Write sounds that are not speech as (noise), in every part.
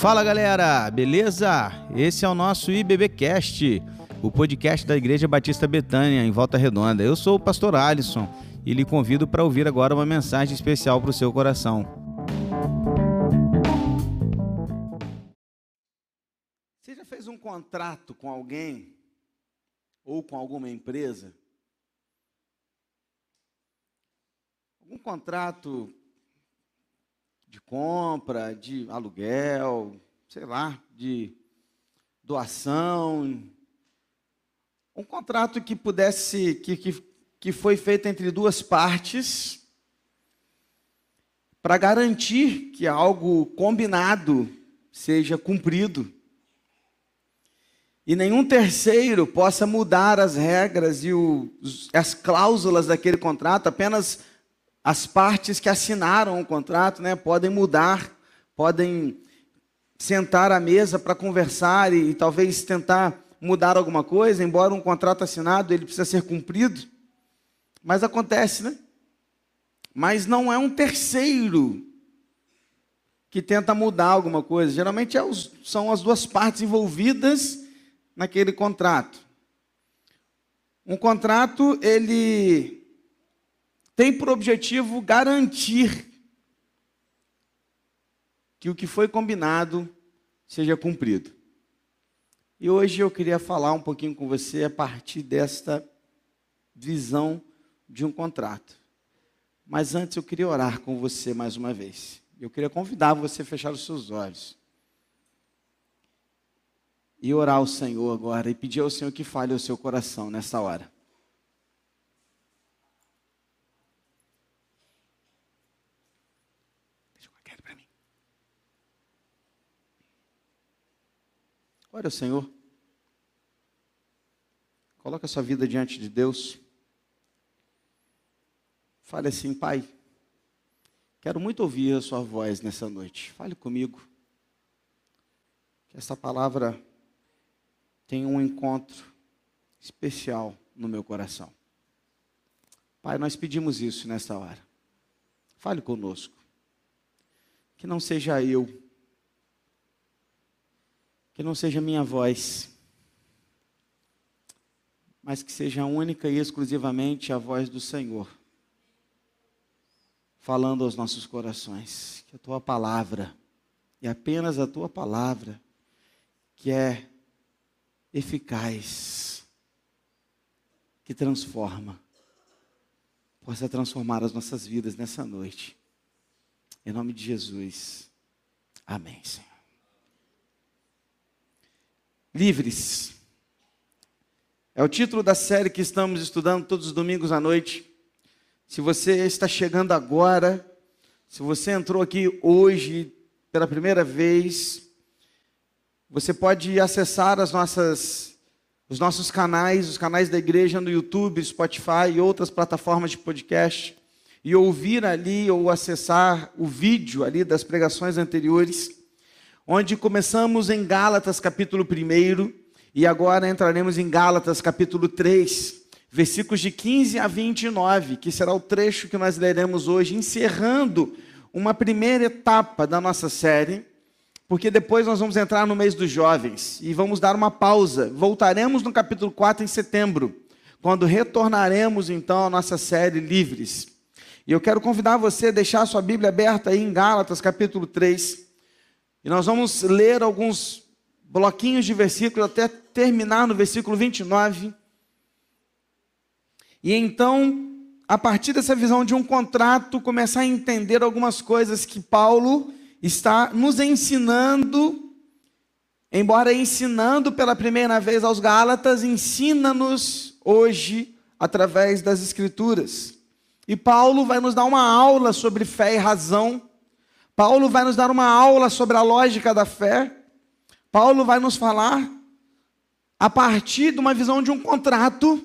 Fala galera, beleza? Esse é o nosso IBBcast, o podcast da Igreja Batista Betânia, em Volta Redonda. Eu sou o pastor Alisson e lhe convido para ouvir agora uma mensagem especial para o seu coração. Você já fez um contrato com alguém ou com alguma empresa? Um contrato de compra, de aluguel, sei lá, de doação. Um contrato que pudesse, que, que, que foi feito entre duas partes, para garantir que algo combinado seja cumprido. E nenhum terceiro possa mudar as regras e o, as cláusulas daquele contrato, apenas as partes que assinaram o contrato né, podem mudar, podem sentar à mesa para conversar e, e, talvez tentar mudar alguma coisa, embora um contrato assinado ele precisa ser cumprido. Mas acontece, né? Mas não é um terceiro que tenta mudar alguma coisa. Geralmente é os, são as duas partes envolvidas naquele contrato. Um contrato, ele tem por objetivo garantir que o que foi combinado seja cumprido. E hoje eu queria falar um pouquinho com você a partir desta visão de um contrato. Mas antes eu queria orar com você mais uma vez. Eu queria convidar você a fechar os seus olhos. E orar ao Senhor agora e pedir ao Senhor que fale ao seu coração nessa hora. Ore ao Senhor. Coloque a sua vida diante de Deus. Fale assim, Pai. Quero muito ouvir a sua voz nessa noite. Fale comigo. Que essa palavra tenha um encontro especial no meu coração. Pai, nós pedimos isso nessa hora. Fale conosco. Que não seja eu que não seja minha voz, mas que seja única e exclusivamente a voz do Senhor, falando aos nossos corações. Que a tua palavra, e apenas a tua palavra, que é eficaz, que transforma, possa transformar as nossas vidas nessa noite. Em nome de Jesus. Amém, Senhor. Livres. É o título da série que estamos estudando todos os domingos à noite. Se você está chegando agora, se você entrou aqui hoje pela primeira vez, você pode acessar as nossas, os nossos canais, os canais da igreja no YouTube, Spotify e outras plataformas de podcast, e ouvir ali ou acessar o vídeo ali das pregações anteriores onde começamos em Gálatas capítulo 1 e agora entraremos em Gálatas capítulo 3, versículos de 15 a 29, que será o trecho que nós leremos hoje, encerrando uma primeira etapa da nossa série, porque depois nós vamos entrar no mês dos jovens e vamos dar uma pausa. Voltaremos no capítulo 4 em setembro, quando retornaremos então à nossa série Livres. E eu quero convidar você a deixar a sua Bíblia aberta aí em Gálatas capítulo 3. E nós vamos ler alguns bloquinhos de versículos até terminar no versículo 29. E então, a partir dessa visão de um contrato, começar a entender algumas coisas que Paulo está nos ensinando, embora ensinando pela primeira vez aos Gálatas, ensina-nos hoje através das Escrituras. E Paulo vai nos dar uma aula sobre fé e razão Paulo vai nos dar uma aula sobre a lógica da fé. Paulo vai nos falar, a partir de uma visão de um contrato,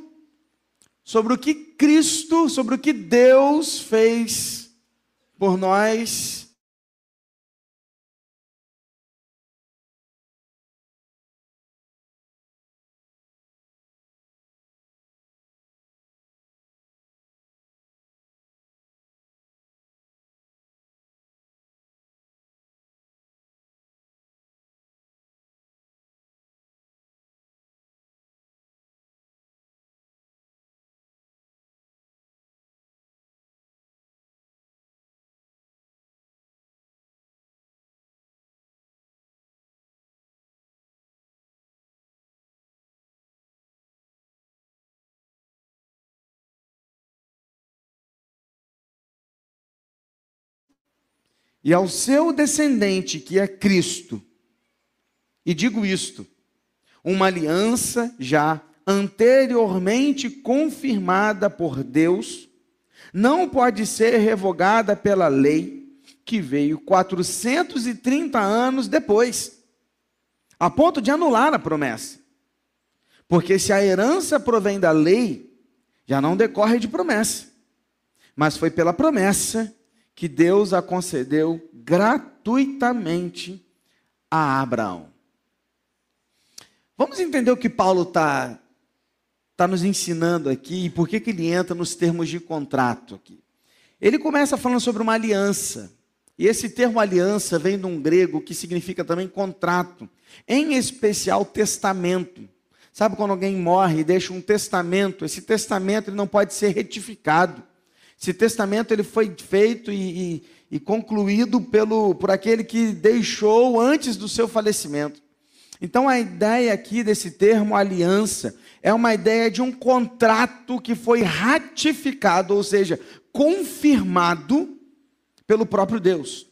sobre o que Cristo, sobre o que Deus fez por nós e ao seu descendente, que é Cristo. E digo isto: uma aliança já anteriormente confirmada por Deus, não pode ser revogada pela lei que veio 430 anos depois, a ponto de anular a promessa. Porque se a herança provém da lei, já não decorre de promessa, mas foi pela promessa que Deus a concedeu gratuitamente a Abraão. Vamos entender o que Paulo está tá nos ensinando aqui e por que, que ele entra nos termos de contrato aqui. Ele começa falando sobre uma aliança. E esse termo aliança vem de um grego que significa também contrato, em especial testamento. Sabe quando alguém morre e deixa um testamento? Esse testamento não pode ser retificado. Esse testamento ele foi feito e, e, e concluído pelo, por aquele que deixou antes do seu falecimento. Então a ideia aqui desse termo aliança é uma ideia de um contrato que foi ratificado, ou seja, confirmado pelo próprio Deus.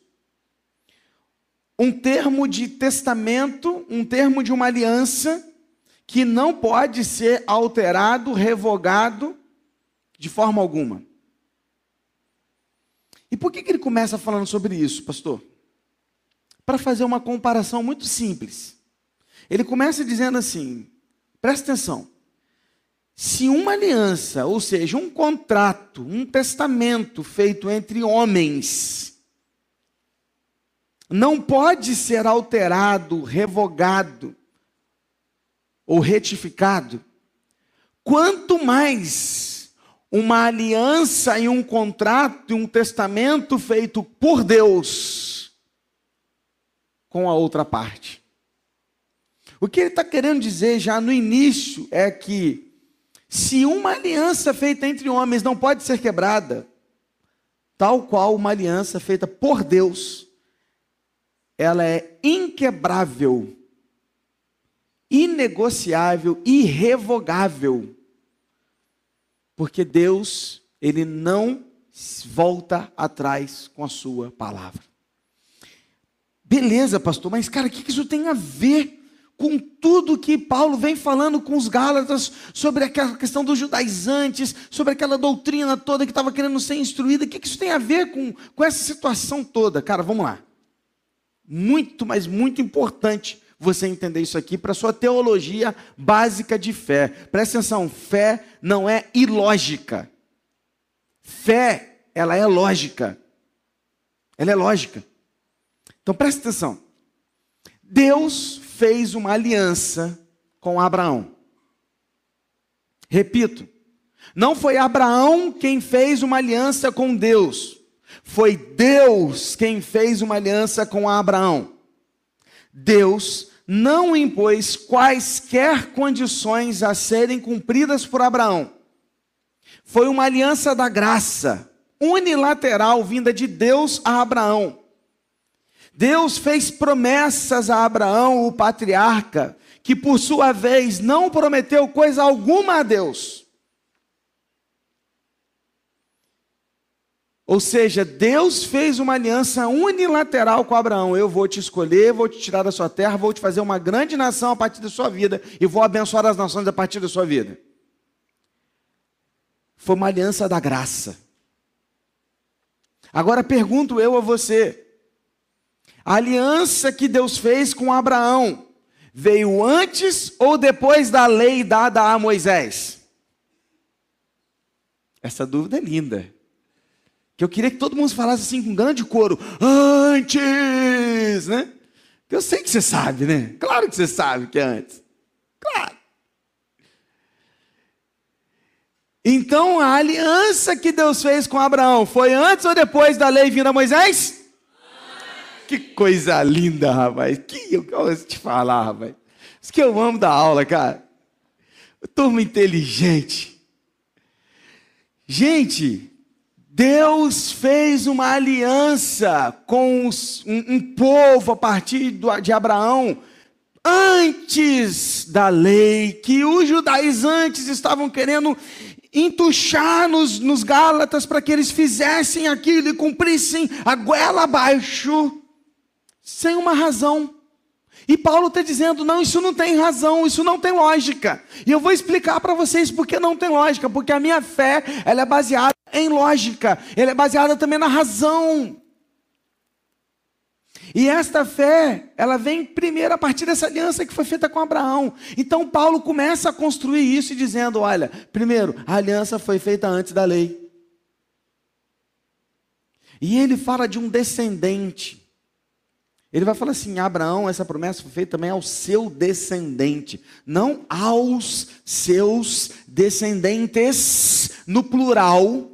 Um termo de testamento, um termo de uma aliança que não pode ser alterado, revogado de forma alguma. E por que, que ele começa falando sobre isso, pastor? Para fazer uma comparação muito simples. Ele começa dizendo assim: presta atenção. Se uma aliança, ou seja, um contrato, um testamento feito entre homens, não pode ser alterado, revogado ou retificado, quanto mais uma aliança e um contrato e um testamento feito por Deus com a outra parte. O que ele está querendo dizer já no início é que, se uma aliança feita entre homens não pode ser quebrada, tal qual uma aliança feita por Deus, ela é inquebrável, inegociável, irrevogável porque Deus, ele não volta atrás com a sua palavra. Beleza, pastor, mas cara, o que isso tem a ver com tudo que Paulo vem falando com os Gálatas sobre aquela questão dos judaizantes, sobre aquela doutrina toda que estava querendo ser instruída? O que isso tem a ver com, com essa situação toda? Cara, vamos lá. Muito, mas muito importante você entender isso aqui para sua teologia básica de fé. Presta atenção, fé não é ilógica. Fé, ela é lógica. Ela é lógica. Então presta atenção. Deus fez uma aliança com Abraão. Repito, não foi Abraão quem fez uma aliança com Deus. Foi Deus quem fez uma aliança com Abraão. Deus não impôs quaisquer condições a serem cumpridas por Abraão. Foi uma aliança da graça, unilateral, vinda de Deus a Abraão. Deus fez promessas a Abraão, o patriarca, que por sua vez não prometeu coisa alguma a Deus. Ou seja, Deus fez uma aliança unilateral com Abraão. Eu vou te escolher, vou te tirar da sua terra, vou te fazer uma grande nação a partir da sua vida e vou abençoar as nações a partir da sua vida. Foi uma aliança da graça. Agora pergunto eu a você: a aliança que Deus fez com Abraão veio antes ou depois da lei dada a Moisés? Essa dúvida é linda que eu queria que todo mundo falasse assim com grande coro, antes, né? Que eu sei que você sabe, né? Claro que você sabe que é antes. Claro. Então a aliança que Deus fez com Abraão foi antes ou depois da lei vinda a Moisés? Que coisa linda, rapaz. Que eu posso te falar, rapaz. Isso que eu amo da aula, cara. Turma inteligente. Gente, Deus fez uma aliança com os, um, um, povo a partir do, de Abraão, antes da lei, que os judaizantes estavam querendo entuchar nos, nos Gálatas para que eles fizessem aquilo e cumprissem a goela abaixo, sem uma razão. E Paulo está dizendo: não, isso não tem razão, isso não tem lógica. E eu vou explicar para vocês por que não tem lógica, porque a minha fé ela é baseada em lógica, ela é baseada também na razão. E esta fé, ela vem primeiro a partir dessa aliança que foi feita com Abraão. Então Paulo começa a construir isso dizendo: olha, primeiro, a aliança foi feita antes da lei. E ele fala de um descendente. Ele vai falar assim: Abraão, essa promessa foi feita também ao seu descendente, não aos seus descendentes, no plural,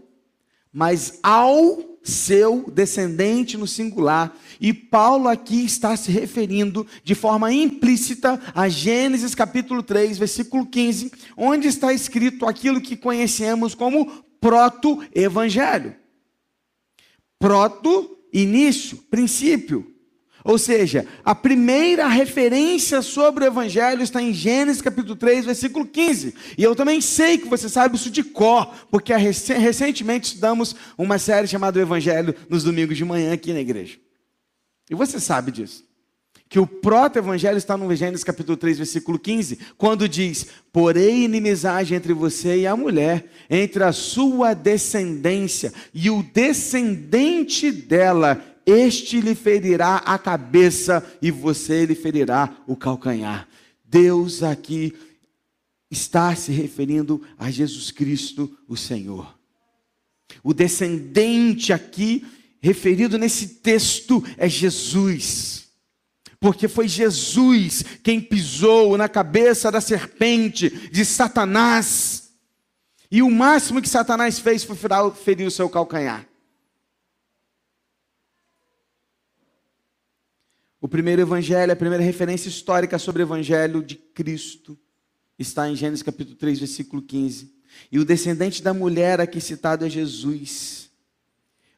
mas ao seu descendente no singular. E Paulo aqui está se referindo de forma implícita a Gênesis capítulo 3, versículo 15, onde está escrito aquilo que conhecemos como proto-evangelho. Proto, início, princípio. Ou seja, a primeira referência sobre o Evangelho está em Gênesis capítulo 3, versículo 15. E eu também sei que você sabe isso de cor, porque recentemente estudamos uma série chamada o Evangelho nos domingos de manhã aqui na igreja. E você sabe disso. Que o proto-evangelho está no Gênesis capítulo 3, versículo 15, quando diz: Porém, inimizade entre você e a mulher, entre a sua descendência e o descendente dela, este lhe ferirá a cabeça e você lhe ferirá o calcanhar. Deus aqui está se referindo a Jesus Cristo, o Senhor. O descendente aqui referido nesse texto é Jesus. Porque foi Jesus quem pisou na cabeça da serpente de Satanás. E o máximo que Satanás fez foi ferir o seu calcanhar. O primeiro evangelho, a primeira referência histórica sobre o evangelho de Cristo, está em Gênesis capítulo 3, versículo 15. E o descendente da mulher aqui citado é Jesus.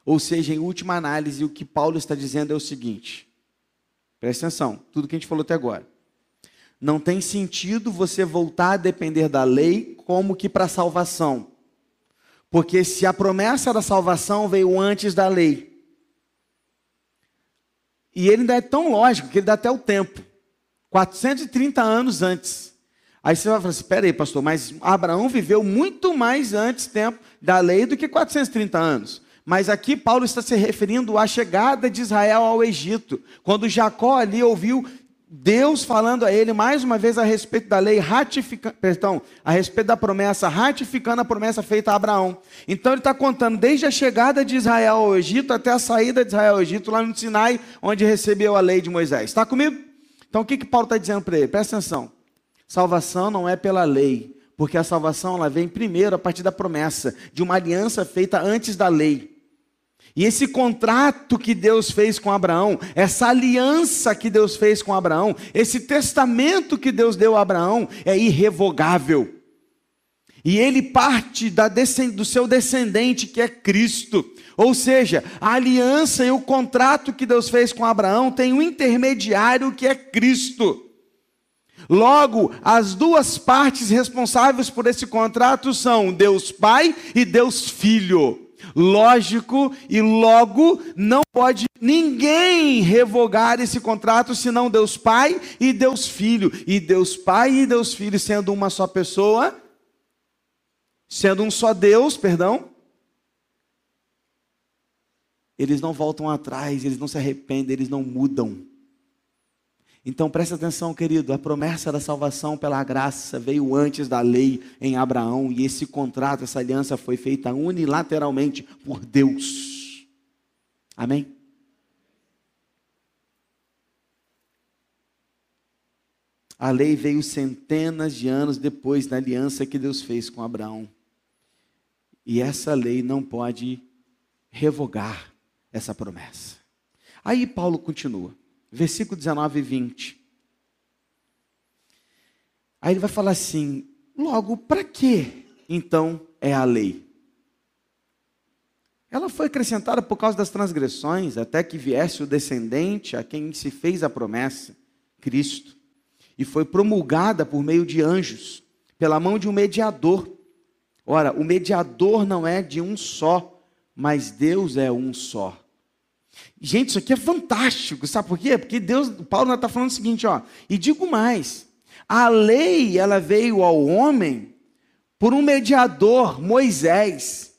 Ou seja, em última análise, o que Paulo está dizendo é o seguinte: presta atenção, tudo que a gente falou até agora. Não tem sentido você voltar a depender da lei como que para salvação. Porque se a promessa da salvação veio antes da lei, e ele ainda é tão lógico que ele dá até o tempo 430 anos antes. Aí você vai falar assim: espera aí, pastor, mas Abraão viveu muito mais antes tempo da lei do que 430 anos. Mas aqui Paulo está se referindo à chegada de Israel ao Egito, quando Jacó ali ouviu Deus falando a ele mais uma vez a respeito da lei, perdão, a respeito da promessa, ratificando a promessa feita a Abraão. Então ele está contando desde a chegada de Israel ao Egito até a saída de Israel ao Egito, lá no Sinai, onde recebeu a lei de Moisés. Está comigo? Então o que, que Paulo está dizendo para ele? Presta atenção. Salvação não é pela lei, porque a salvação ela vem primeiro a partir da promessa, de uma aliança feita antes da lei. E esse contrato que Deus fez com Abraão, essa aliança que Deus fez com Abraão, esse testamento que Deus deu a Abraão é irrevogável. E ele parte do seu descendente, que é Cristo. Ou seja, a aliança e o contrato que Deus fez com Abraão tem um intermediário que é Cristo. Logo, as duas partes responsáveis por esse contrato são Deus Pai e Deus Filho lógico e logo não pode ninguém revogar esse contrato senão Deus Pai e Deus Filho. E Deus Pai e Deus Filho sendo uma só pessoa, sendo um só Deus, perdão, eles não voltam atrás, eles não se arrependem, eles não mudam. Então preste atenção, querido, a promessa da salvação pela graça veio antes da lei em Abraão, e esse contrato, essa aliança foi feita unilateralmente por Deus. Amém? A lei veio centenas de anos depois da aliança que Deus fez com Abraão. E essa lei não pode revogar essa promessa. Aí Paulo continua versículo 19 e 20. Aí ele vai falar assim: logo, para que então é a lei? Ela foi acrescentada por causa das transgressões, até que viesse o descendente a quem se fez a promessa, Cristo, e foi promulgada por meio de anjos, pela mão de um mediador, Ora, o mediador não é de um só, mas Deus é um só. Gente, isso aqui é fantástico, sabe por quê? Porque Deus, Paulo está falando o seguinte, ó, e digo mais, a lei, ela veio ao homem por um mediador, Moisés.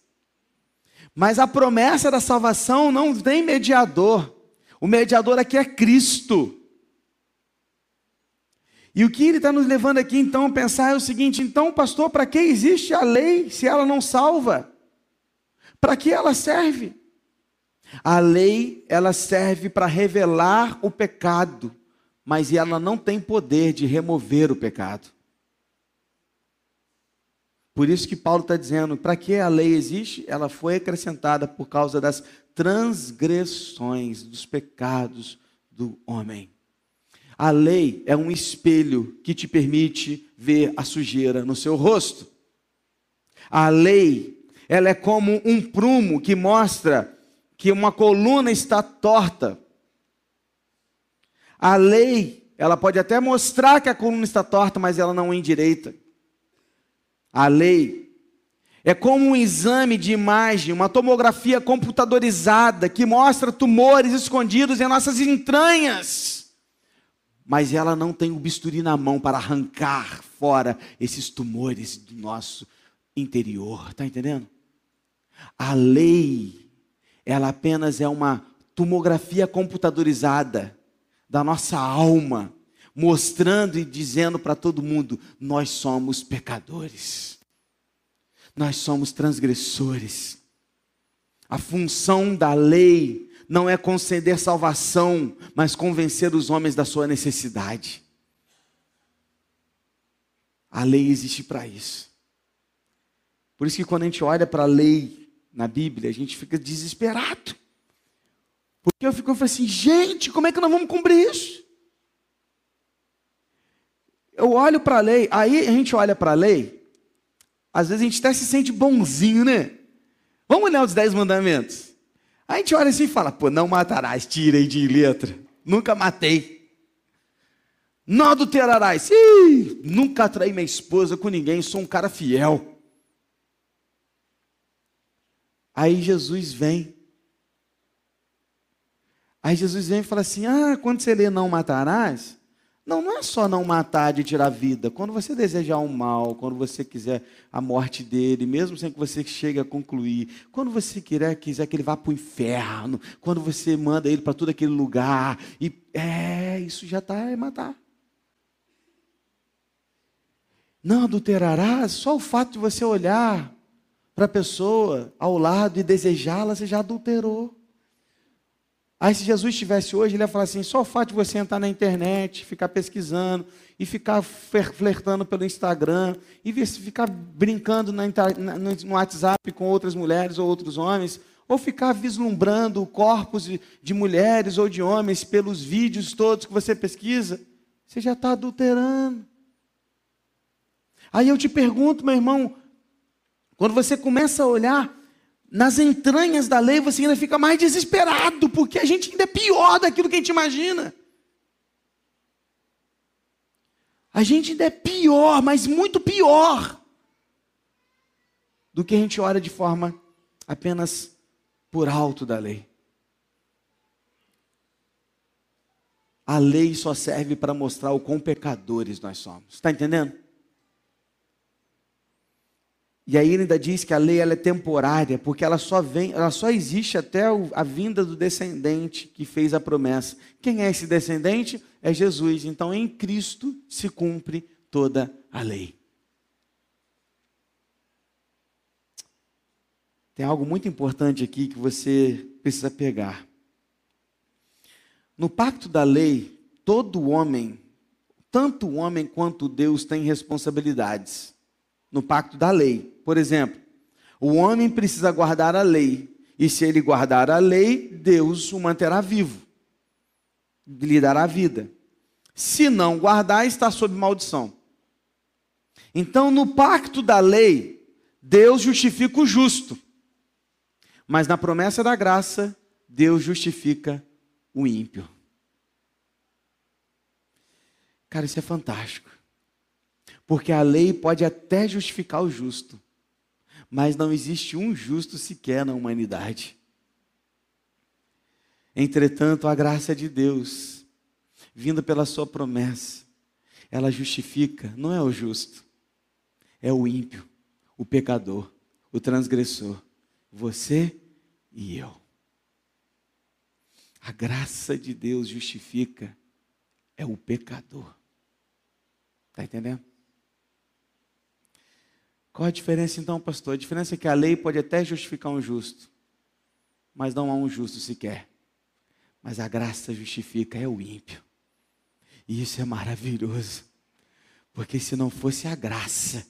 Mas a promessa da salvação não tem mediador. O mediador aqui é Cristo. E o que ele está nos levando aqui então a pensar é o seguinte: então, pastor, para que existe a lei se ela não salva? Para que ela serve? A lei, ela serve para revelar o pecado, mas ela não tem poder de remover o pecado. Por isso que Paulo está dizendo: para que a lei existe? Ela foi acrescentada por causa das transgressões, dos pecados do homem. A lei é um espelho que te permite ver a sujeira no seu rosto. A lei, ela é como um prumo que mostra que uma coluna está torta. A lei, ela pode até mostrar que a coluna está torta, mas ela não é endireita. A lei é como um exame de imagem, uma tomografia computadorizada que mostra tumores escondidos em nossas entranhas mas ela não tem o bisturi na mão para arrancar fora esses tumores do nosso interior, está entendendo? A lei, ela apenas é uma tomografia computadorizada da nossa alma, mostrando e dizendo para todo mundo: nós somos pecadores, nós somos transgressores. A função da lei não é conceder salvação, mas convencer os homens da sua necessidade. A lei existe para isso. Por isso que quando a gente olha para a lei na Bíblia, a gente fica desesperado. Porque eu fico eu assim, gente, como é que nós vamos cumprir isso? Eu olho para a lei, aí a gente olha para a lei, às vezes a gente até se sente bonzinho, né? Vamos olhar os dez mandamentos. Aí a gente olha assim e fala, pô, não matarás, tirei de letra. Nunca matei. Não adulterarás. Ih, nunca traí minha esposa com ninguém, sou um cara fiel. Aí Jesus vem. Aí Jesus vem e fala assim: Ah, quando você lê não matarás, não, não é só não matar de tirar a vida. Quando você desejar um mal, quando você quiser a morte dele, mesmo sem que você chegue a concluir, quando você quiser, quiser que ele vá para o inferno, quando você manda ele para todo aquele lugar, e é, isso já está é matar. Não adulterarás, só o fato de você olhar para a pessoa ao lado e desejá-la, você já adulterou. Aí, se Jesus estivesse hoje, ele ia falar assim: só o fato de você entrar na internet, ficar pesquisando, e ficar flertando pelo Instagram, e ficar brincando no WhatsApp com outras mulheres ou outros homens, ou ficar vislumbrando corpos de mulheres ou de homens pelos vídeos todos que você pesquisa, você já está adulterando. Aí eu te pergunto, meu irmão, quando você começa a olhar nas entranhas da lei, você ainda fica mais desesperado, porque a gente ainda é pior daquilo que a gente imagina. A gente ainda é pior, mas muito pior do que a gente olha de forma apenas por alto da lei. A lei só serve para mostrar o quão pecadores nós somos. Está entendendo? E aí ele ainda diz que a lei ela é temporária, porque ela só vem, ela só existe até a vinda do descendente que fez a promessa. Quem é esse descendente? É Jesus. Então em Cristo se cumpre toda a lei. Tem algo muito importante aqui que você precisa pegar. No pacto da lei, todo homem, tanto o homem quanto Deus, tem responsabilidades. No pacto da lei. Por exemplo, o homem precisa guardar a lei, e se ele guardar a lei, Deus o manterá vivo, lhe dará vida. Se não guardar, está sob maldição. Então, no pacto da lei, Deus justifica o justo, mas na promessa da graça, Deus justifica o ímpio. Cara, isso é fantástico. Porque a lei pode até justificar o justo, mas não existe um justo sequer na humanidade. Entretanto, a graça de Deus, vinda pela Sua promessa, ela justifica, não é o justo, é o ímpio, o pecador, o transgressor, você e eu. A graça de Deus justifica é o pecador. Está entendendo? Qual a diferença então, pastor? A diferença é que a lei pode até justificar um justo, mas não há um justo sequer. Mas a graça justifica é o ímpio. E isso é maravilhoso. Porque se não fosse a graça,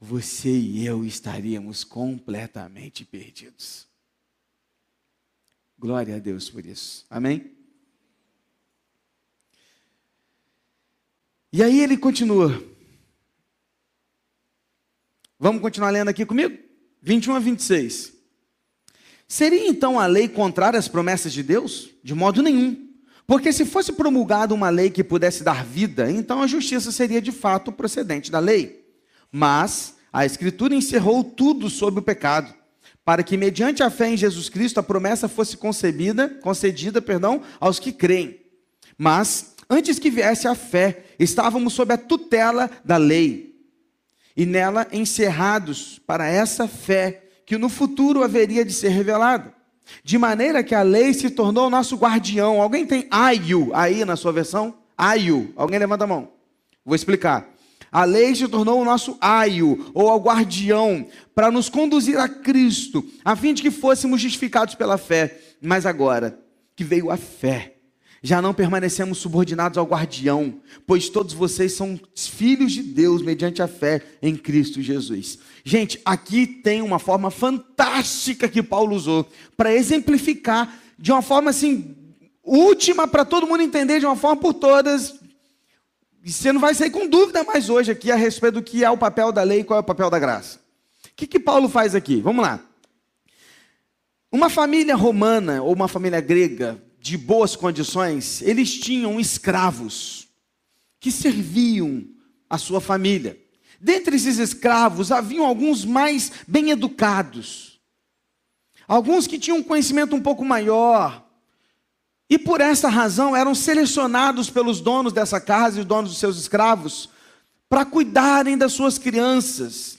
você e eu estaríamos completamente perdidos. Glória a Deus por isso. Amém? E aí ele continua. Vamos continuar lendo aqui comigo? 21 a 26. Seria então a lei contrária às promessas de Deus? De modo nenhum. Porque se fosse promulgada uma lei que pudesse dar vida, então a justiça seria de fato procedente da lei. Mas a Escritura encerrou tudo sobre o pecado, para que mediante a fé em Jesus Cristo a promessa fosse concebida, concedida, perdão, aos que creem. Mas antes que viesse a fé, estávamos sob a tutela da lei, e nela encerrados para essa fé que no futuro haveria de ser revelada. De maneira que a lei se tornou nosso guardião. Alguém tem aio aí na sua versão? Aio. Alguém levanta a mão. Vou explicar. A lei se tornou o nosso aio, ou o guardião, para nos conduzir a Cristo, a fim de que fôssemos justificados pela fé. Mas agora que veio a fé, já não permanecemos subordinados ao guardião, pois todos vocês são filhos de Deus mediante a fé em Cristo Jesus. Gente, aqui tem uma forma fantástica que Paulo usou para exemplificar de uma forma assim última para todo mundo entender de uma forma por todas. E você não vai sair com dúvida mais hoje aqui a respeito do que é o papel da lei e qual é o papel da graça. O que, que Paulo faz aqui? Vamos lá. Uma família romana ou uma família grega de boas condições, eles tinham escravos que serviam a sua família. Dentre esses escravos, haviam alguns mais bem educados, alguns que tinham um conhecimento um pouco maior, e por essa razão eram selecionados pelos donos dessa casa e os donos dos seus escravos para cuidarem das suas crianças,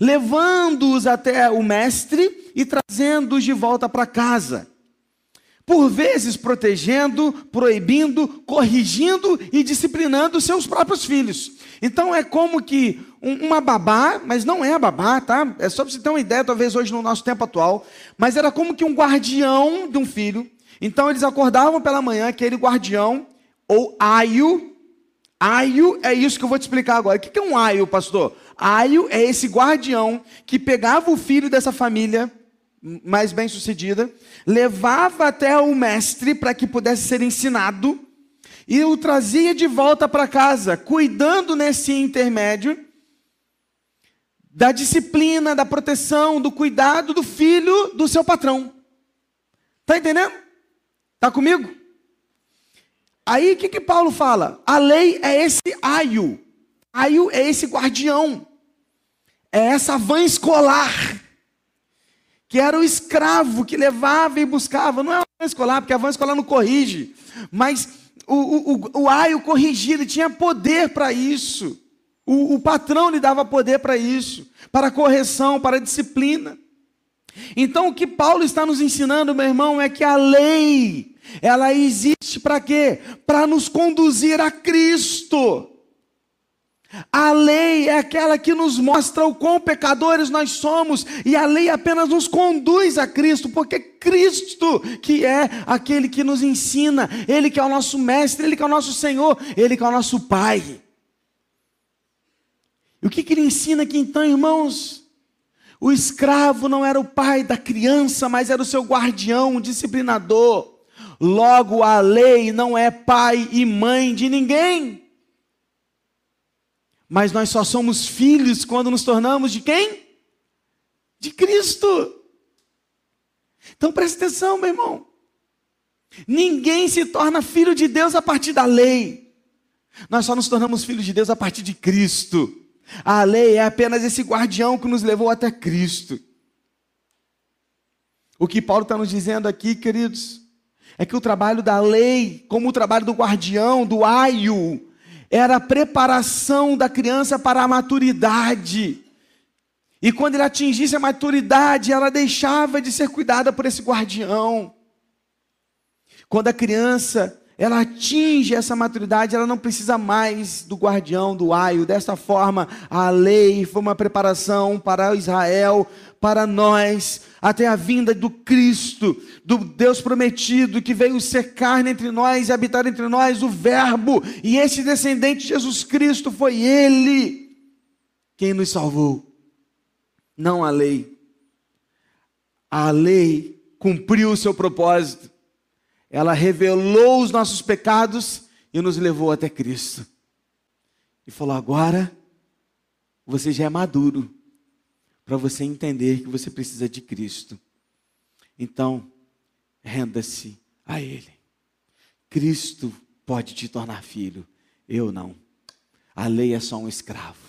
levando-os até o mestre e trazendo-os de volta para casa por vezes protegendo, proibindo, corrigindo e disciplinando seus próprios filhos. Então é como que uma babá, mas não é babá, tá? É só para você ter uma ideia, talvez hoje no nosso tempo atual, mas era como que um guardião de um filho. Então eles acordavam pela manhã, aquele guardião, ou aio. Aio é isso que eu vou te explicar agora. O que é um aio, pastor? Aio é esse guardião que pegava o filho dessa família mais bem sucedida, levava até o mestre para que pudesse ser ensinado e o trazia de volta para casa, cuidando nesse intermédio da disciplina, da proteção, do cuidado do filho do seu patrão. Tá entendendo? Tá comigo? Aí o que, que Paulo fala? A lei é esse aio. Aio é esse guardião. É essa van escolar que era o escravo que levava e buscava. Não é a van escolar, porque a van escolar não corrige, mas o, o, o aio corrigia, ele tinha poder para isso. O, o patrão lhe dava poder para isso, para correção, para disciplina. Então o que Paulo está nos ensinando, meu irmão, é que a lei, ela existe para quê? Para nos conduzir a Cristo. A lei é aquela que nos mostra o quão pecadores nós somos, e a lei apenas nos conduz a Cristo, porque Cristo que é aquele que nos ensina, Ele que é o nosso mestre, Ele que é o nosso Senhor, Ele que é o nosso Pai. E o que, que Ele ensina aqui então, irmãos? O escravo não era o pai da criança, mas era o seu guardião, o disciplinador. Logo, a lei não é pai e mãe de ninguém. Mas nós só somos filhos quando nos tornamos de quem? De Cristo. Então preste atenção, meu irmão. Ninguém se torna filho de Deus a partir da lei. Nós só nos tornamos filhos de Deus a partir de Cristo. A lei é apenas esse guardião que nos levou até Cristo. O que Paulo está nos dizendo aqui, queridos, é que o trabalho da lei, como o trabalho do guardião, do aio, era a preparação da criança para a maturidade. E quando ele atingisse a maturidade, ela deixava de ser cuidada por esse guardião. Quando a criança ela atinge essa maturidade, ela não precisa mais do guardião, do aio. Dessa forma, a lei foi uma preparação para Israel, para nós, até a vinda do Cristo, do Deus prometido, que veio ser carne entre nós e habitar entre nós, o Verbo. E esse descendente, Jesus Cristo, foi Ele quem nos salvou, não a lei. A lei cumpriu o seu propósito ela revelou os nossos pecados e nos levou até Cristo. E falou: agora você já é maduro para você entender que você precisa de Cristo. Então, renda-se a Ele. Cristo pode te tornar filho, eu não. A lei é só um escravo.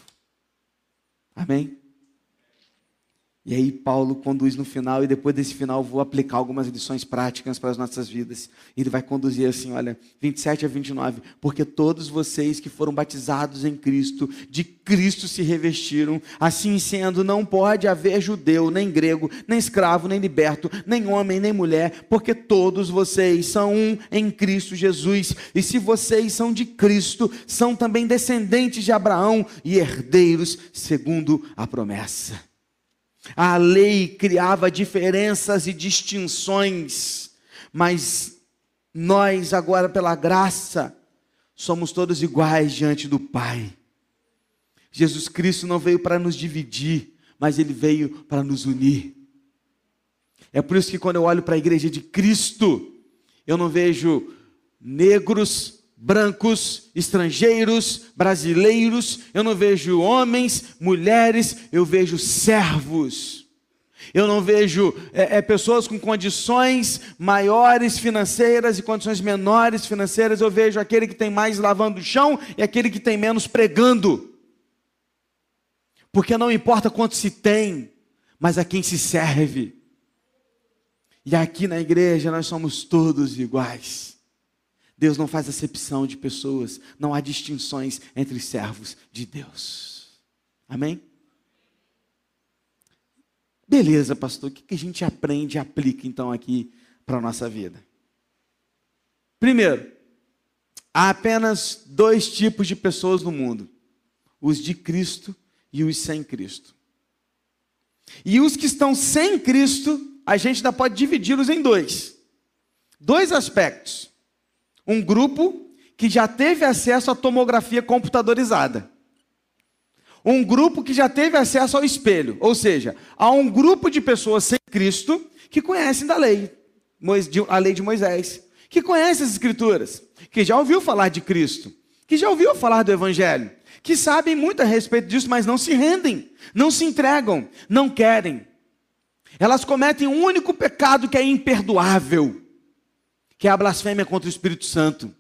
Amém? E aí Paulo conduz no final, e depois desse final vou aplicar algumas lições práticas para as nossas vidas. Ele vai conduzir assim, olha, 27 a 29. Porque todos vocês que foram batizados em Cristo, de Cristo se revestiram, assim sendo, não pode haver judeu, nem grego, nem escravo, nem liberto, nem homem, nem mulher, porque todos vocês são um em Cristo Jesus. E se vocês são de Cristo, são também descendentes de Abraão e herdeiros segundo a promessa. A lei criava diferenças e distinções, mas nós, agora, pela graça, somos todos iguais diante do Pai. Jesus Cristo não veio para nos dividir, mas ele veio para nos unir. É por isso que quando eu olho para a igreja de Cristo, eu não vejo negros brancos, estrangeiros, brasileiros, eu não vejo homens, mulheres, eu vejo servos. Eu não vejo é, é, pessoas com condições maiores financeiras e condições menores financeiras. Eu vejo aquele que tem mais lavando o chão e aquele que tem menos pregando. Porque não importa quanto se tem, mas a quem se serve. E aqui na igreja nós somos todos iguais. Deus não faz acepção de pessoas, não há distinções entre servos de Deus. Amém? Beleza, pastor, o que a gente aprende e aplica então aqui para a nossa vida? Primeiro, há apenas dois tipos de pessoas no mundo: os de Cristo e os sem Cristo. E os que estão sem Cristo, a gente ainda pode dividi-los em dois. Dois aspectos um grupo que já teve acesso à tomografia computadorizada. Um grupo que já teve acesso ao espelho. Ou seja, há um grupo de pessoas sem Cristo que conhecem da lei, a lei de Moisés, que conhecem as Escrituras, que já ouviu falar de Cristo, que já ouviu falar do Evangelho, que sabem muito a respeito disso, mas não se rendem, não se entregam, não querem. Elas cometem um único pecado que é imperdoável que é a blasfêmia contra o Espírito Santo.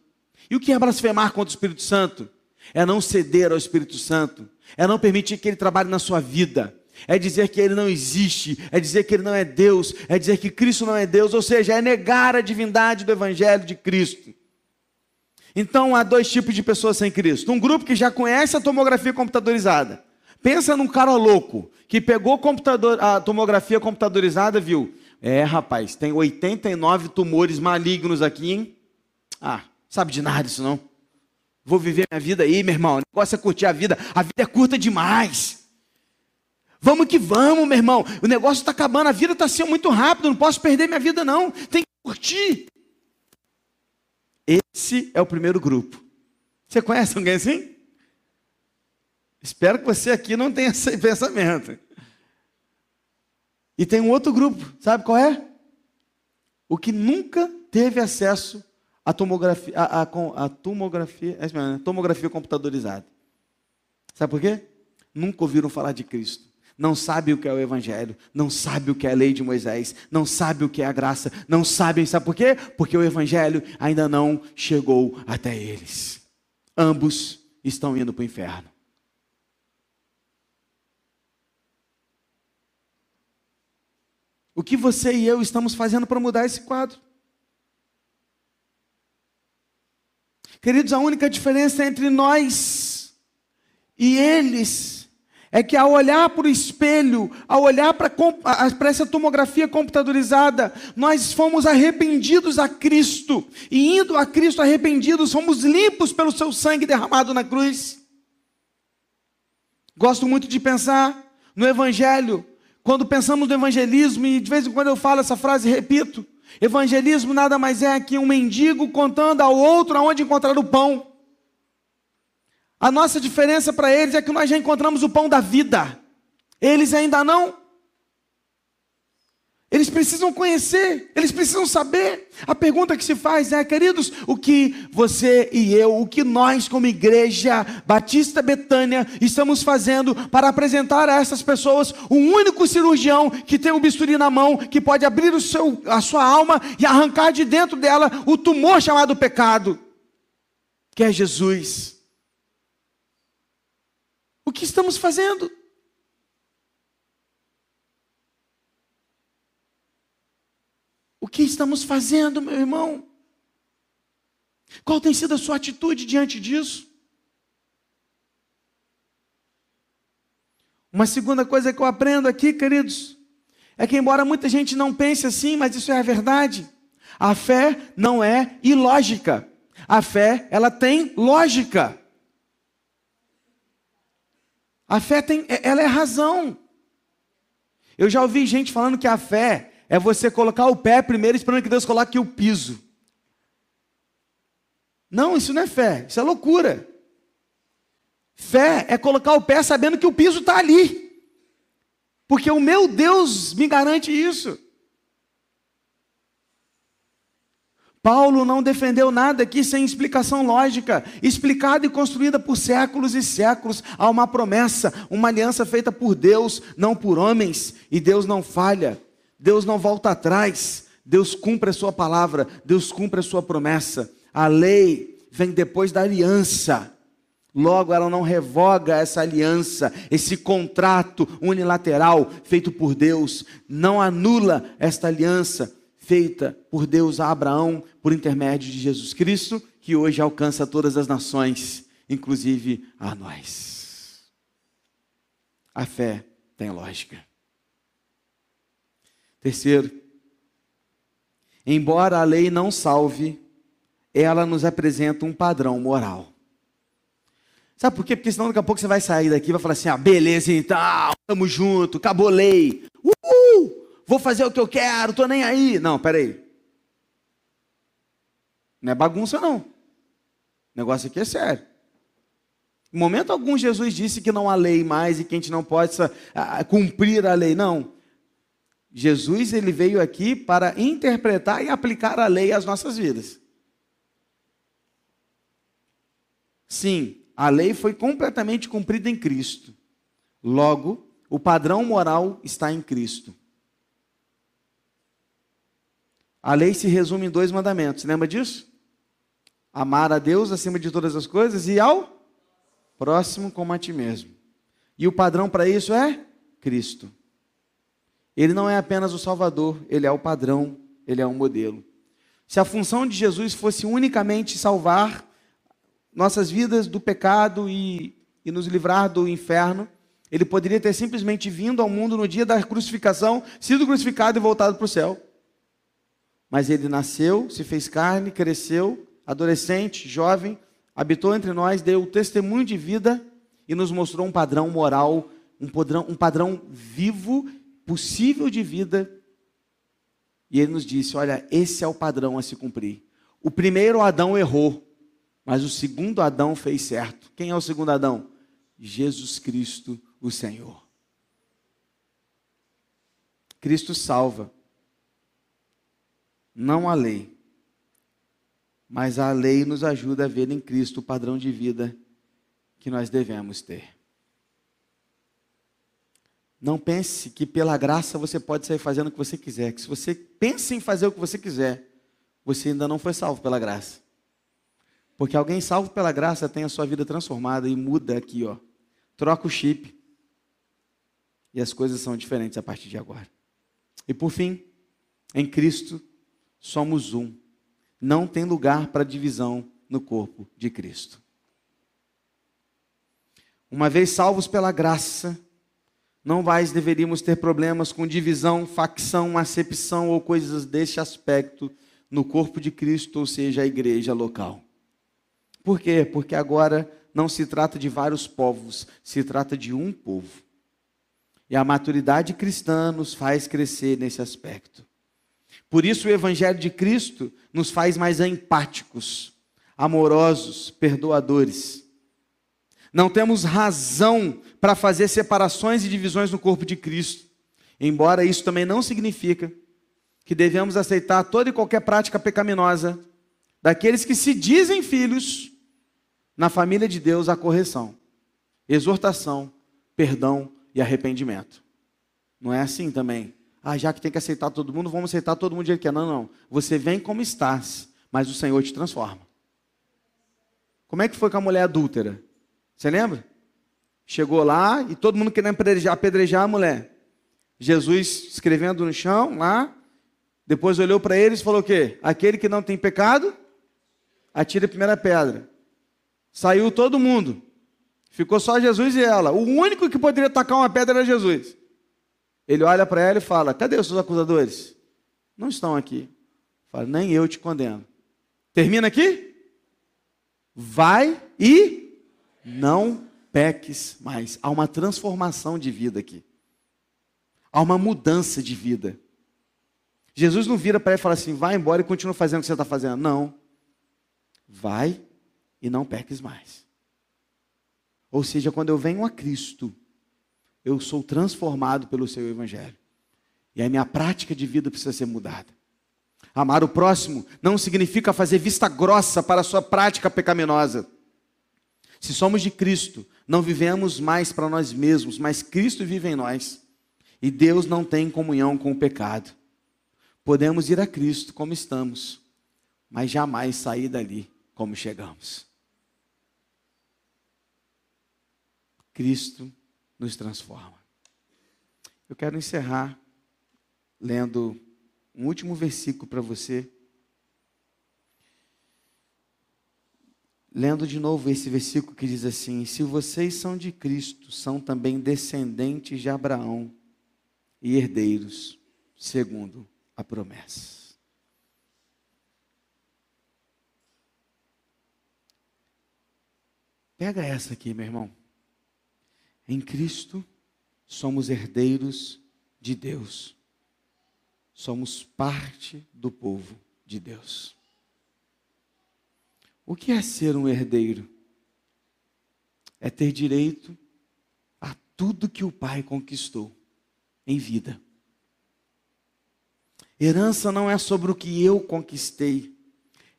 E o que é blasfemar contra o Espírito Santo? É não ceder ao Espírito Santo, é não permitir que ele trabalhe na sua vida, é dizer que ele não existe, é dizer que ele não é Deus, é dizer que Cristo não é Deus, ou seja, é negar a divindade do Evangelho de Cristo. Então há dois tipos de pessoas sem Cristo: um grupo que já conhece a tomografia computadorizada. Pensa num cara louco que pegou a tomografia computadorizada, viu? É, rapaz, tem 89 tumores malignos aqui, hein? Ah, sabe de nada isso não. Vou viver minha vida aí, meu irmão. O negócio é curtir a vida. A vida é curta demais. Vamos que vamos, meu irmão. O negócio está acabando, a vida está sendo muito rápido. Não posso perder minha vida, não. Tem que curtir. Esse é o primeiro grupo. Você conhece alguém assim? Espero que você aqui não tenha esse (laughs) pensamento. E tem um outro grupo, sabe qual é? O que nunca teve acesso à tomografia, à, à, à tomografia, é né? tomografia computadorizada. Sabe por quê? Nunca ouviram falar de Cristo. Não sabe o que é o Evangelho, não sabe o que é a lei de Moisés, não sabe o que é a graça, não sabem, sabe por quê? Porque o Evangelho ainda não chegou até eles. Ambos estão indo para o inferno. O que você e eu estamos fazendo para mudar esse quadro? Queridos, a única diferença entre nós e eles é que ao olhar para o espelho, ao olhar para, para essa tomografia computadorizada, nós fomos arrependidos a Cristo, e indo a Cristo arrependidos, fomos limpos pelo seu sangue derramado na cruz. Gosto muito de pensar no Evangelho, quando pensamos no evangelismo, e de vez em quando eu falo essa frase e repito: evangelismo nada mais é que um mendigo contando ao outro aonde encontrar o pão. A nossa diferença para eles é que nós já encontramos o pão da vida, eles ainda não. Eles precisam conhecer, eles precisam saber. A pergunta que se faz é, queridos, o que você e eu, o que nós, como igreja Batista Betânia, estamos fazendo para apresentar a essas pessoas um único cirurgião que tem um bisturi na mão, que pode abrir seu, a sua alma e arrancar de dentro dela o tumor chamado pecado, que é Jesus. O que estamos fazendo? O que estamos fazendo, meu irmão? Qual tem sido a sua atitude diante disso? Uma segunda coisa que eu aprendo aqui, queridos, é que embora muita gente não pense assim, mas isso é a verdade. A fé não é ilógica. A fé, ela tem lógica. A fé tem, ela é razão. Eu já ouvi gente falando que a fé é você colocar o pé primeiro esperando que Deus coloque o piso. Não, isso não é fé, isso é loucura. Fé é colocar o pé sabendo que o piso está ali. Porque o meu Deus me garante isso. Paulo não defendeu nada aqui sem explicação lógica, explicada e construída por séculos e séculos. Há uma promessa, uma aliança feita por Deus, não por homens, e Deus não falha. Deus não volta atrás, Deus cumpre a sua palavra, Deus cumpre a sua promessa. A lei vem depois da aliança. Logo, ela não revoga essa aliança, esse contrato unilateral feito por Deus, não anula esta aliança feita por Deus a Abraão por intermédio de Jesus Cristo, que hoje alcança todas as nações, inclusive a nós. A fé tem lógica. Terceiro, embora a lei não salve, ela nos apresenta um padrão moral. Sabe por quê? Porque senão daqui a pouco você vai sair daqui e vai falar assim: ah, beleza então, estamos junto, acabou a lei. Uhul, vou fazer o que eu quero, tô nem aí. Não, peraí. Não é bagunça, não. O negócio aqui é sério. Em momento algum, Jesus disse que não há lei mais e que a gente não pode cumprir a lei. Não. Jesus ele veio aqui para interpretar e aplicar a lei às nossas vidas. Sim, a lei foi completamente cumprida em Cristo. Logo, o padrão moral está em Cristo. A lei se resume em dois mandamentos, lembra disso? Amar a Deus acima de todas as coisas e ao próximo como a ti mesmo. E o padrão para isso é Cristo. Ele não é apenas o Salvador, ele é o padrão, ele é o modelo. Se a função de Jesus fosse unicamente salvar nossas vidas do pecado e, e nos livrar do inferno, ele poderia ter simplesmente vindo ao mundo no dia da crucificação, sido crucificado e voltado para o céu. Mas ele nasceu, se fez carne, cresceu, adolescente, jovem, habitou entre nós, deu testemunho de vida e nos mostrou um padrão moral, um padrão, um padrão vivo possível de vida. E ele nos disse: Olha, esse é o padrão a se cumprir. O primeiro Adão errou, mas o segundo Adão fez certo. Quem é o segundo Adão? Jesus Cristo, o Senhor. Cristo salva, não a lei, mas a lei nos ajuda a ver em Cristo o padrão de vida que nós devemos ter. Não pense que pela graça você pode sair fazendo o que você quiser. Que se você pensa em fazer o que você quiser, você ainda não foi salvo pela graça. Porque alguém salvo pela graça tem a sua vida transformada e muda aqui, ó. Troca o chip. E as coisas são diferentes a partir de agora. E por fim, em Cristo somos um. Não tem lugar para divisão no corpo de Cristo. Uma vez salvos pela graça, não mais deveríamos ter problemas com divisão, facção, acepção ou coisas deste aspecto no corpo de Cristo, ou seja, a igreja local. Por quê? Porque agora não se trata de vários povos, se trata de um povo. E a maturidade cristã nos faz crescer nesse aspecto. Por isso, o Evangelho de Cristo nos faz mais empáticos, amorosos, perdoadores. Não temos razão para fazer separações e divisões no corpo de Cristo, embora isso também não significa que devemos aceitar toda e qualquer prática pecaminosa daqueles que se dizem filhos na família de Deus a correção, exortação, perdão e arrependimento. Não é assim também. Ah, já que tem que aceitar todo mundo, vamos aceitar todo mundo de que é. Não, não. Você vem como estás, mas o Senhor te transforma. Como é que foi com a mulher adúltera? Você lembra? Chegou lá e todo mundo querendo apedrejar, apedrejar a mulher. Jesus escrevendo no chão lá, depois olhou para eles e falou o quê? Aquele que não tem pecado, atire a primeira pedra. Saiu todo mundo. Ficou só Jesus e ela. O único que poderia tacar uma pedra era Jesus. Ele olha para ela e fala: Cadê os seus acusadores? Não estão aqui. Fala: Nem eu te condeno. Termina aqui? Vai e não peques mais. Há uma transformação de vida aqui. Há uma mudança de vida. Jesus não vira para ele e fala assim: vai embora e continua fazendo o que você está fazendo. Não. Vai e não peques mais. Ou seja, quando eu venho a Cristo, eu sou transformado pelo seu Evangelho. E a minha prática de vida precisa ser mudada. Amar o próximo não significa fazer vista grossa para a sua prática pecaminosa. Se somos de Cristo, não vivemos mais para nós mesmos, mas Cristo vive em nós. E Deus não tem comunhão com o pecado. Podemos ir a Cristo como estamos, mas jamais sair dali como chegamos. Cristo nos transforma. Eu quero encerrar lendo um último versículo para você. Lendo de novo esse versículo que diz assim: Se vocês são de Cristo, são também descendentes de Abraão e herdeiros, segundo a promessa. Pega essa aqui, meu irmão. Em Cristo somos herdeiros de Deus. Somos parte do povo de Deus. O que é ser um herdeiro? É ter direito a tudo que o Pai conquistou em vida. Herança não é sobre o que eu conquistei,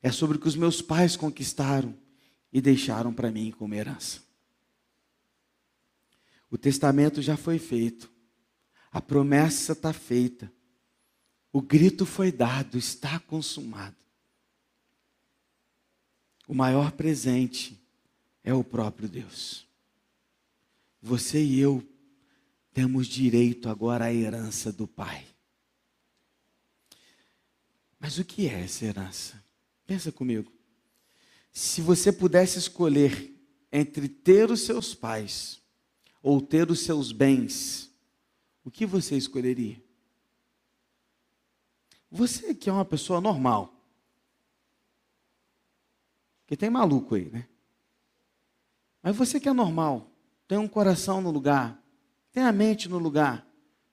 é sobre o que os meus pais conquistaram e deixaram para mim como herança. O testamento já foi feito, a promessa está feita, o grito foi dado, está consumado. O maior presente é o próprio Deus. Você e eu temos direito agora à herança do Pai. Mas o que é essa herança? Pensa comigo. Se você pudesse escolher entre ter os seus pais ou ter os seus bens, o que você escolheria? Você que é uma pessoa normal, que tem maluco aí, né? Mas você que é normal, tem um coração no lugar, tem a mente no lugar,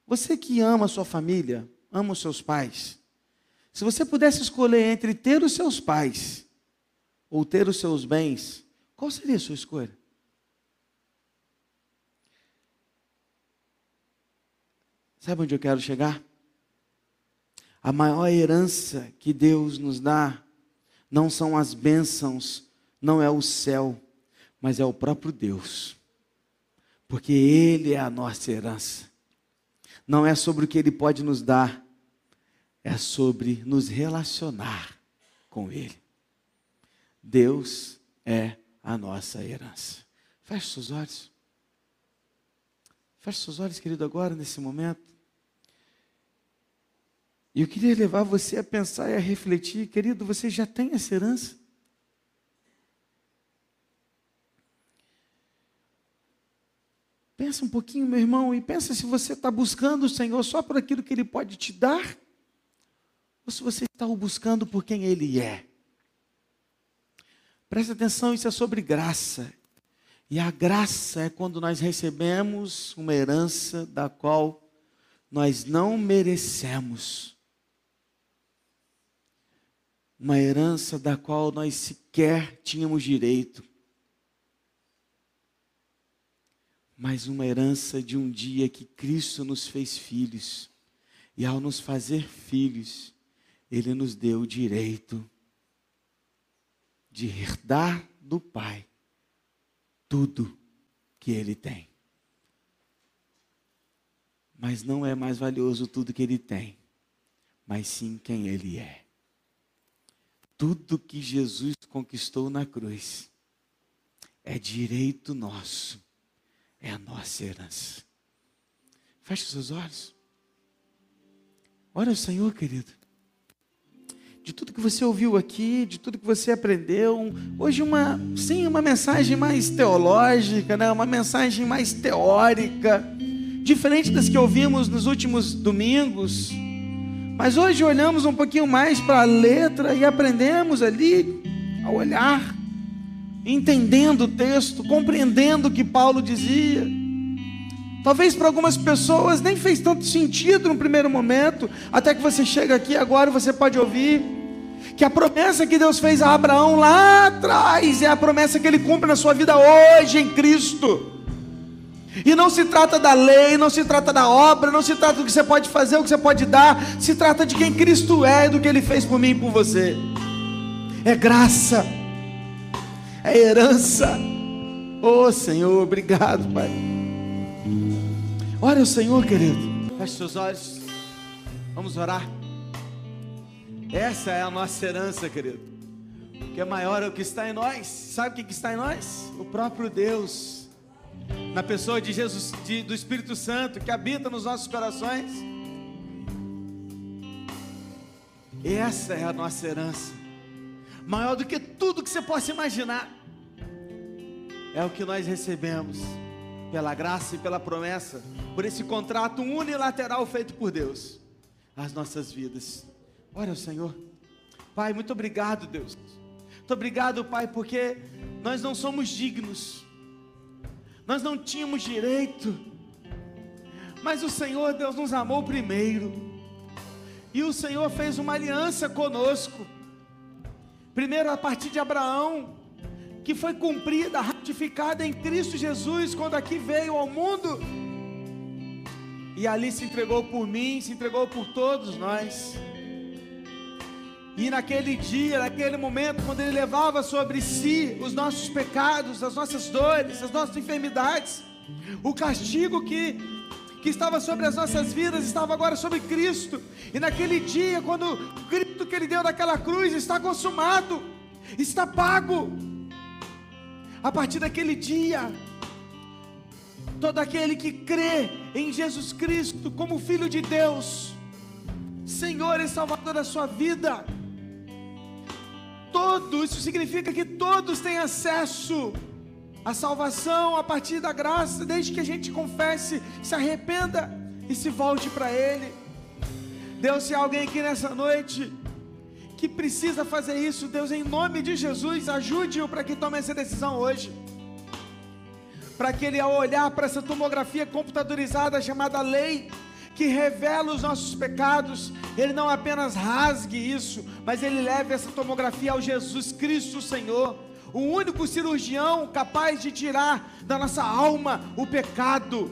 você que ama a sua família, ama os seus pais, se você pudesse escolher entre ter os seus pais ou ter os seus bens, qual seria a sua escolha? Sabe onde eu quero chegar? A maior herança que Deus nos dá não são as bênçãos, não é o céu, mas é o próprio Deus. Porque Ele é a nossa herança. Não é sobre o que Ele pode nos dar, é sobre nos relacionar com Ele. Deus é a nossa herança. Feche seus olhos. Feche seus olhos, querido, agora, nesse momento. E eu queria levar você a pensar e a refletir, querido, você já tem essa herança? Pensa um pouquinho, meu irmão, e pensa se você está buscando o Senhor só por aquilo que Ele pode te dar, ou se você está o buscando por quem Ele é. Presta atenção, isso é sobre graça. E a graça é quando nós recebemos uma herança da qual nós não merecemos uma herança da qual nós sequer tínhamos direito, mas uma herança de um dia que Cristo nos fez filhos, e ao nos fazer filhos, Ele nos deu o direito de herdar do Pai tudo que Ele tem. Mas não é mais valioso tudo que Ele tem, mas sim quem Ele é tudo que Jesus conquistou na cruz é direito nosso, é a nossa herança. Feche seus olhos. Ora ao Senhor, querido. De tudo que você ouviu aqui, de tudo que você aprendeu, hoje uma, sim, uma mensagem mais teológica, né? uma mensagem mais teórica, diferente das que ouvimos nos últimos domingos mas hoje olhamos um pouquinho mais para a letra e aprendemos ali a olhar, entendendo o texto, compreendendo o que Paulo dizia. Talvez para algumas pessoas nem fez tanto sentido no primeiro momento, até que você chega aqui agora você pode ouvir que a promessa que Deus fez a Abraão lá atrás é a promessa que ele cumpre na sua vida hoje em Cristo. E não se trata da lei, não se trata da obra, não se trata do que você pode fazer, o que você pode dar, se trata de quem Cristo é e do que Ele fez por mim e por você. É graça, é herança. Oh Senhor, obrigado, Pai. Ora o Senhor, querido. Feche seus olhos. Vamos orar. Essa é a nossa herança, querido. Que é maior é o que está em nós. Sabe o que está em nós? O próprio Deus na pessoa de Jesus, de, do Espírito Santo que habita nos nossos corações. Essa é a nossa herança, maior do que tudo que você possa imaginar. É o que nós recebemos pela graça e pela promessa, por esse contrato unilateral feito por Deus, as nossas vidas. Ora o Senhor, Pai, muito obrigado, Deus. Muito obrigado, Pai, porque nós não somos dignos nós não tínhamos direito, mas o Senhor Deus nos amou primeiro, e o Senhor fez uma aliança conosco, primeiro a partir de Abraão, que foi cumprida, ratificada em Cristo Jesus, quando aqui veio ao mundo, e ali se entregou por mim, se entregou por todos nós. E naquele dia, naquele momento, quando Ele levava sobre si os nossos pecados, as nossas dores, as nossas enfermidades, o castigo que, que estava sobre as nossas vidas estava agora sobre Cristo. E naquele dia, quando o grito que Ele deu naquela cruz está consumado, está pago. A partir daquele dia, todo aquele que crê em Jesus Cristo como Filho de Deus, Senhor e Salvador da sua vida, todos, isso significa que todos têm acesso à salvação a partir da graça, desde que a gente confesse, se arrependa e se volte para Ele. Deus, se há alguém aqui nessa noite que precisa fazer isso, Deus, em nome de Jesus, ajude-o para que tome essa decisão hoje. Para que ele, ao olhar para essa tomografia computadorizada chamada lei, que revela os nossos pecados, ele não apenas rasgue isso, mas ele leve essa tomografia ao Jesus Cristo Senhor, o único cirurgião capaz de tirar da nossa alma o pecado,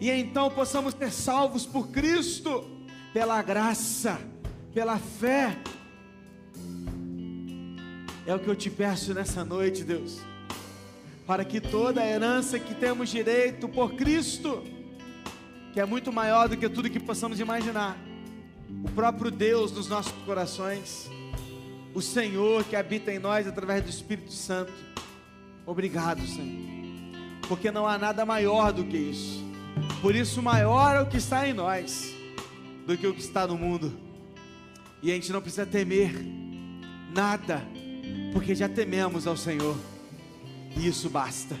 e então possamos ser salvos por Cristo, pela graça, pela fé. É o que eu te peço nessa noite, Deus, para que toda a herança que temos direito por Cristo, que é muito maior do que tudo que possamos imaginar. O próprio Deus nos nossos corações, o Senhor que habita em nós através do Espírito Santo. Obrigado, Senhor, porque não há nada maior do que isso. Por isso, maior é o que está em nós. do que o que está no mundo. E a gente não precisa temer nada, porque já tememos ao Senhor. E isso basta.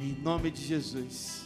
Em nome de Jesus.